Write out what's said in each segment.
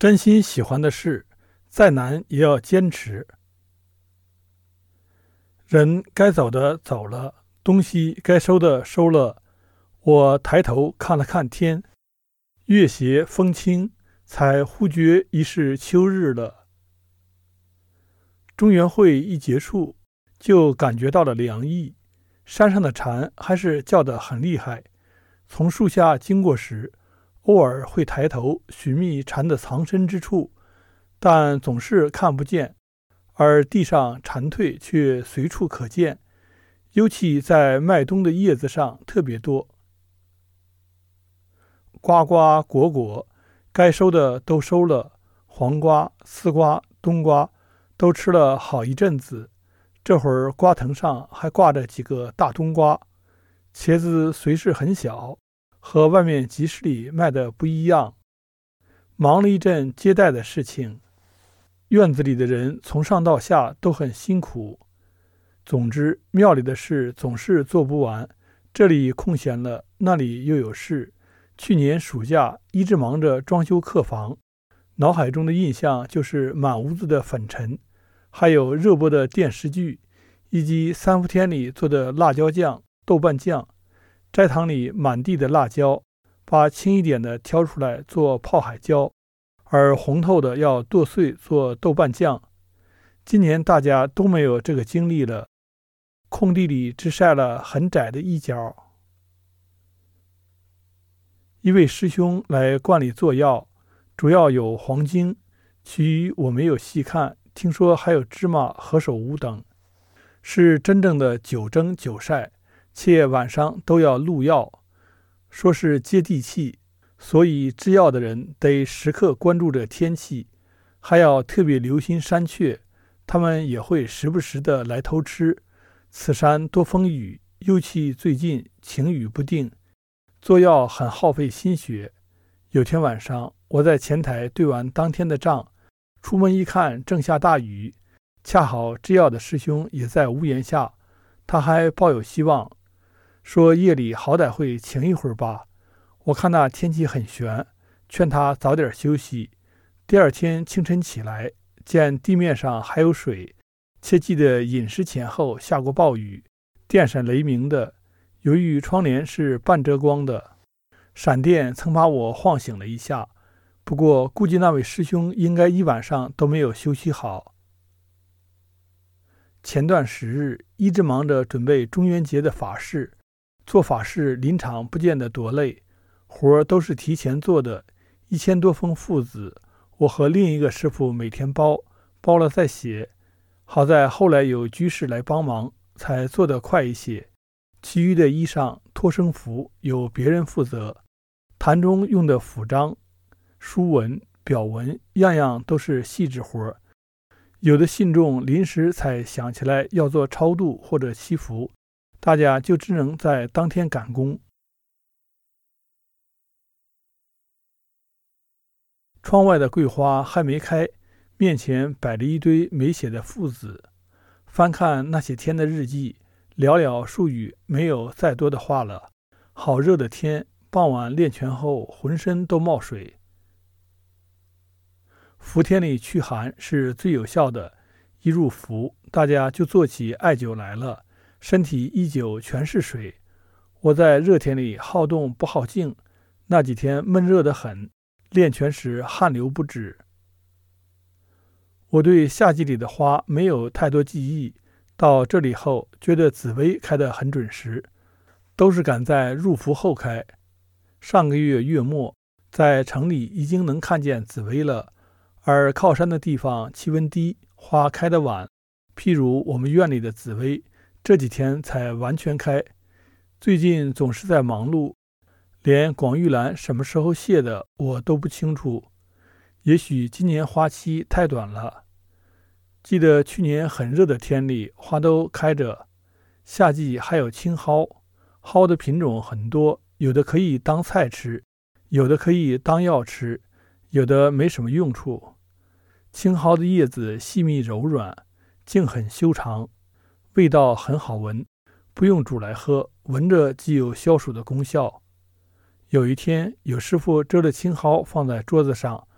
真心喜欢的事，再难也要坚持。人该走的走了，东西该收的收了。我抬头看了看天，月斜风清，才忽觉已是秋日了。中原会一结束，就感觉到了凉意。山上的蝉还是叫得很厉害。从树下经过时，偶尔会抬头寻觅蝉的藏身之处，但总是看不见；而地上蝉蜕却随处可见，尤其在麦冬的叶子上特别多。瓜瓜果果，该收的都收了，黄瓜、丝瓜、冬瓜都吃了好一阵子。这会儿瓜藤上还挂着几个大冬瓜，茄子虽是很小。和外面集市里卖的不一样。忙了一阵接待的事情，院子里的人从上到下都很辛苦。总之，庙里的事总是做不完，这里空闲了，那里又有事。去年暑假一直忙着装修客房，脑海中的印象就是满屋子的粉尘，还有热播的电视剧，以及三伏天里做的辣椒酱、豆瓣酱。斋堂里满地的辣椒，把轻一点的挑出来做泡海椒，而红透的要剁碎做豆瓣酱。今年大家都没有这个精力了，空地里只晒了很窄的一角。一位师兄来观里做药，主要有黄精，其余我没有细看。听说还有芝麻、何首乌等，是真正的九蒸九晒。且晚上都要录药，说是接地气，所以制药的人得时刻关注着天气，还要特别留心山雀，他们也会时不时的来偷吃。此山多风雨，尤其最近晴雨不定，做药很耗费心血。有天晚上，我在前台对完当天的账，出门一看，正下大雨，恰好制药的师兄也在屋檐下，他还抱有希望。说夜里好歹会晴一会儿吧。我看那天气很悬，劝他早点休息。第二天清晨起来，见地面上还有水，切记得饮食前后下过暴雨，电闪雷鸣的。由于窗帘是半遮光的，闪电曾把我晃醒了一下。不过估计那位师兄应该一晚上都没有休息好。前段时日一直忙着准备中元节的法事。做法事临场不见得多累，活儿都是提前做的。一千多封父子，我和另一个师傅每天包，包了再写。好在后来有居士来帮忙，才做得快一些。其余的衣裳、托生符由别人负责。坛中用的符章、书文、表文，样样都是细致活儿。有的信众临时才想起来要做超度或者祈福。大家就只能在当天赶工。窗外的桂花还没开，面前摆着一堆没写的父子。翻看那些天的日记，寥寥数语，没有再多的话了。好热的天，傍晚练拳后，浑身都冒水。伏天里驱寒是最有效的，一入伏，大家就做起艾灸来了。身体依旧全是水。我在热天里好动不好静，那几天闷热得很，练拳时汗流不止。我对夏季里的花没有太多记忆，到这里后觉得紫薇开得很准时，都是赶在入伏后开。上个月月末，在城里已经能看见紫薇了，而靠山的地方气温低，花开得晚。譬如我们院里的紫薇。这几天才完全开，最近总是在忙碌，连广玉兰什么时候谢的我都不清楚。也许今年花期太短了。记得去年很热的天里，花都开着。夏季还有青蒿，蒿的品种很多，有的可以当菜吃，有的可以当药吃，有的没什么用处。青蒿的叶子细密柔软，茎很修长。味道很好闻，不用煮来喝，闻着既有消暑的功效。有一天，有师傅折了青蒿放在桌子上，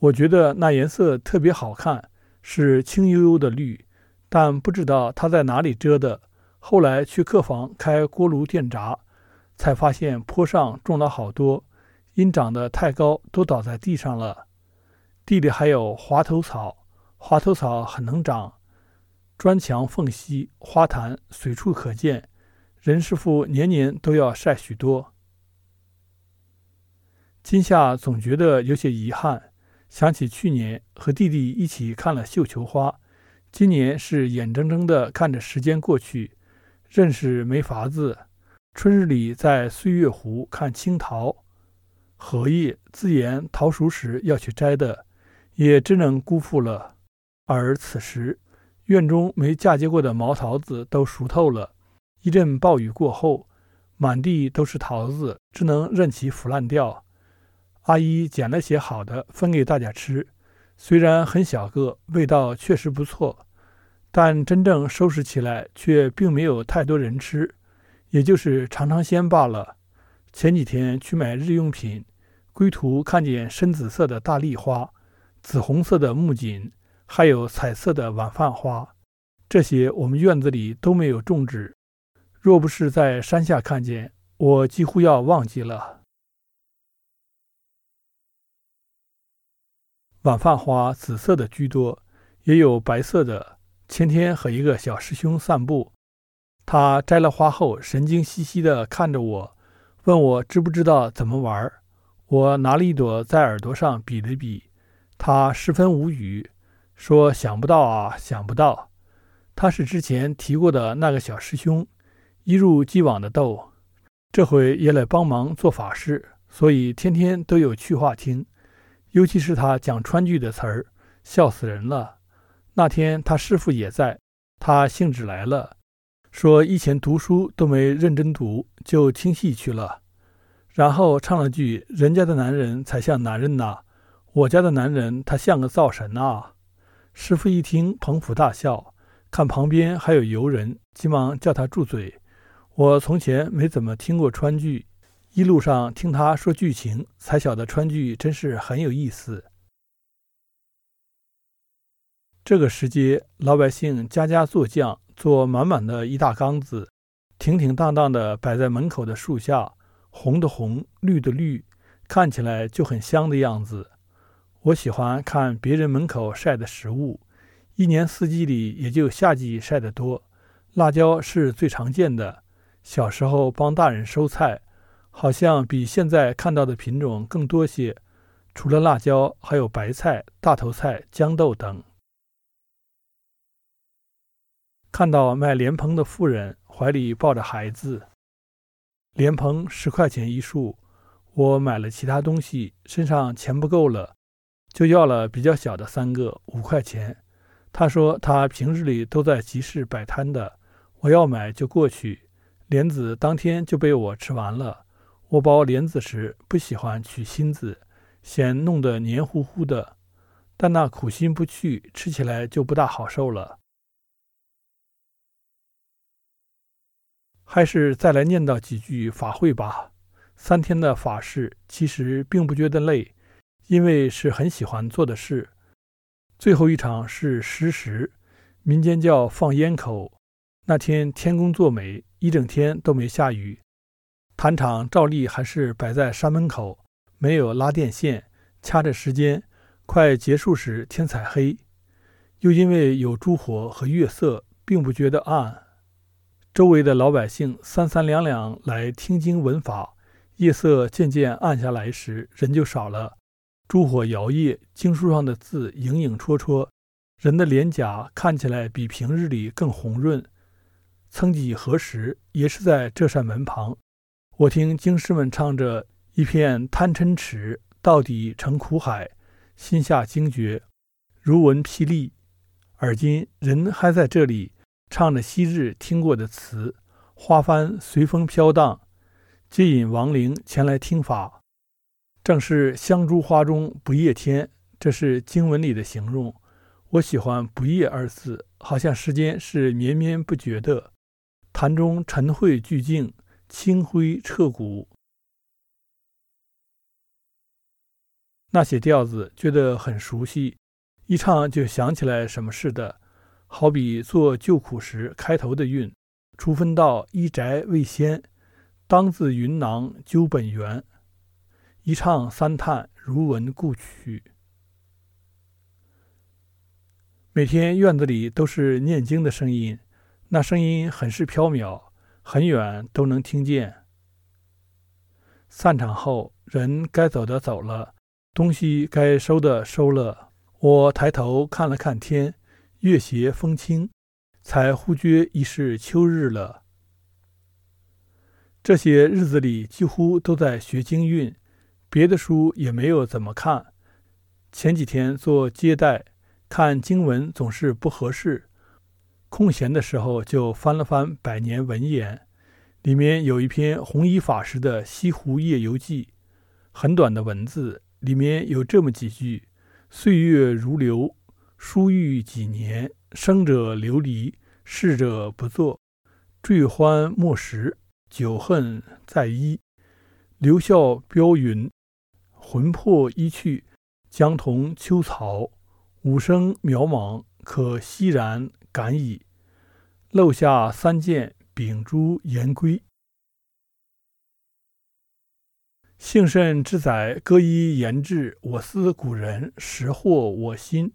我觉得那颜色特别好看，是青幽幽的绿，但不知道它在哪里遮的。后来去客房开锅炉电闸，才发现坡上种了好多，因长得太高，都倒在地上了。地里还有滑头草，滑头草很能长，砖墙缝隙、花坛随处可见。任师傅年年都要晒许多。今夏总觉得有些遗憾，想起去年和弟弟一起看了绣球花，今年是眼睁睁地看着时间过去。认识没法子。春日里在岁月湖看青桃，荷叶自言桃熟时要去摘的，也只能辜负了。而此时院中没嫁接过的毛桃子都熟透了。一阵暴雨过后，满地都是桃子，只能任其腐烂掉。阿姨捡了些好的分给大家吃，虽然很小个，味道确实不错。但真正收拾起来，却并没有太多人吃，也就是尝尝鲜罢了。前几天去买日用品，归途看见深紫色的大丽花、紫红色的木槿，还有彩色的晚饭花，这些我们院子里都没有种植。若不是在山下看见，我几乎要忘记了。晚饭花紫色的居多，也有白色的。前天和一个小师兄散步，他摘了花后，神经兮兮地看着我，问我知不知道怎么玩。我拿了一朵在耳朵上比了比，他十分无语，说：“想不到啊，想不到。”他是之前提过的那个小师兄，一如既往的逗，这回也来帮忙做法事，所以天天都有趣话听。尤其是他讲川剧的词儿，笑死人了。那天他师傅也在，他兴致来了，说以前读书都没认真读，就听戏去了。然后唱了句：“人家的男人才像男人呐，我家的男人他像个灶神呐。”师傅一听，捧腹大笑，看旁边还有游人，急忙叫他住嘴。我从前没怎么听过川剧，一路上听他说剧情，才晓得川剧真是很有意思。这个时节，老百姓家家做酱，做满满的一大缸子，挺挺荡荡的摆在门口的树下，红的红，绿的绿，看起来就很香的样子。我喜欢看别人门口晒的食物，一年四季里也就夏季晒得多。辣椒是最常见的。小时候帮大人收菜，好像比现在看到的品种更多些。除了辣椒，还有白菜、大头菜、豇豆等。看到卖莲蓬的妇人怀里抱着孩子，莲蓬十块钱一束，我买了其他东西，身上钱不够了，就要了比较小的三个，五块钱。他说他平日里都在集市摆摊的，我要买就过去。莲子当天就被我吃完了。我剥莲子时不喜欢取芯子，嫌弄得黏糊糊的，但那苦心不去，吃起来就不大好受了。还是再来念叨几句法会吧。三天的法事其实并不觉得累，因为是很喜欢做的事。最后一场是食时，民间叫放烟口。那天天公作美，一整天都没下雨。坛场照例还是摆在山门口，没有拉电线，掐着时间。快结束时天才黑，又因为有烛火和月色，并不觉得暗。周围的老百姓三三两两来听经闻法，夜色渐渐暗下来时，人就少了。烛火摇曳，经书上的字影影绰绰，人的脸颊看起来比平日里更红润。曾几何时，也是在这扇门旁，我听经师们唱着“一片贪嗔痴，到底成苦海”，心下惊觉，如闻霹雳。而今人还在这里。唱着昔日听过的词，花幡随风飘荡，接引亡灵前来听法。正是香烛花中不夜天，这是经文里的形容。我喜欢“不夜”二字，好像时间是绵绵不绝的。坛中尘秽俱净，清辉彻骨。那些调子觉得很熟悉，一唱就想起来什么似的。好比做旧苦时开头的韵，初分到一宅未先，当自云囊究本源。一唱三叹，如闻故曲。每天院子里都是念经的声音，那声音很是飘渺，很远都能听见。散场后，人该走的走了，东西该收的收了。我抬头看了看天，月斜风清，才忽觉已是秋日了。这些日子里几乎都在学经韵，别的书也没有怎么看。前几天做接待，看经文总是不合适，空闲的时候就翻了翻《百年文言》。里面有一篇弘一法师的《西湖夜游记》，很短的文字，里面有这么几句：“岁月如流，疏遇几年，生者流离，逝者不作，坠欢莫识，久恨在一，留笑标云，魂魄一去，将同秋草，五生渺茫，可欣然感矣。漏下三件。”秉烛言归，幸甚之载，歌一言志，我思古人，识惑我心。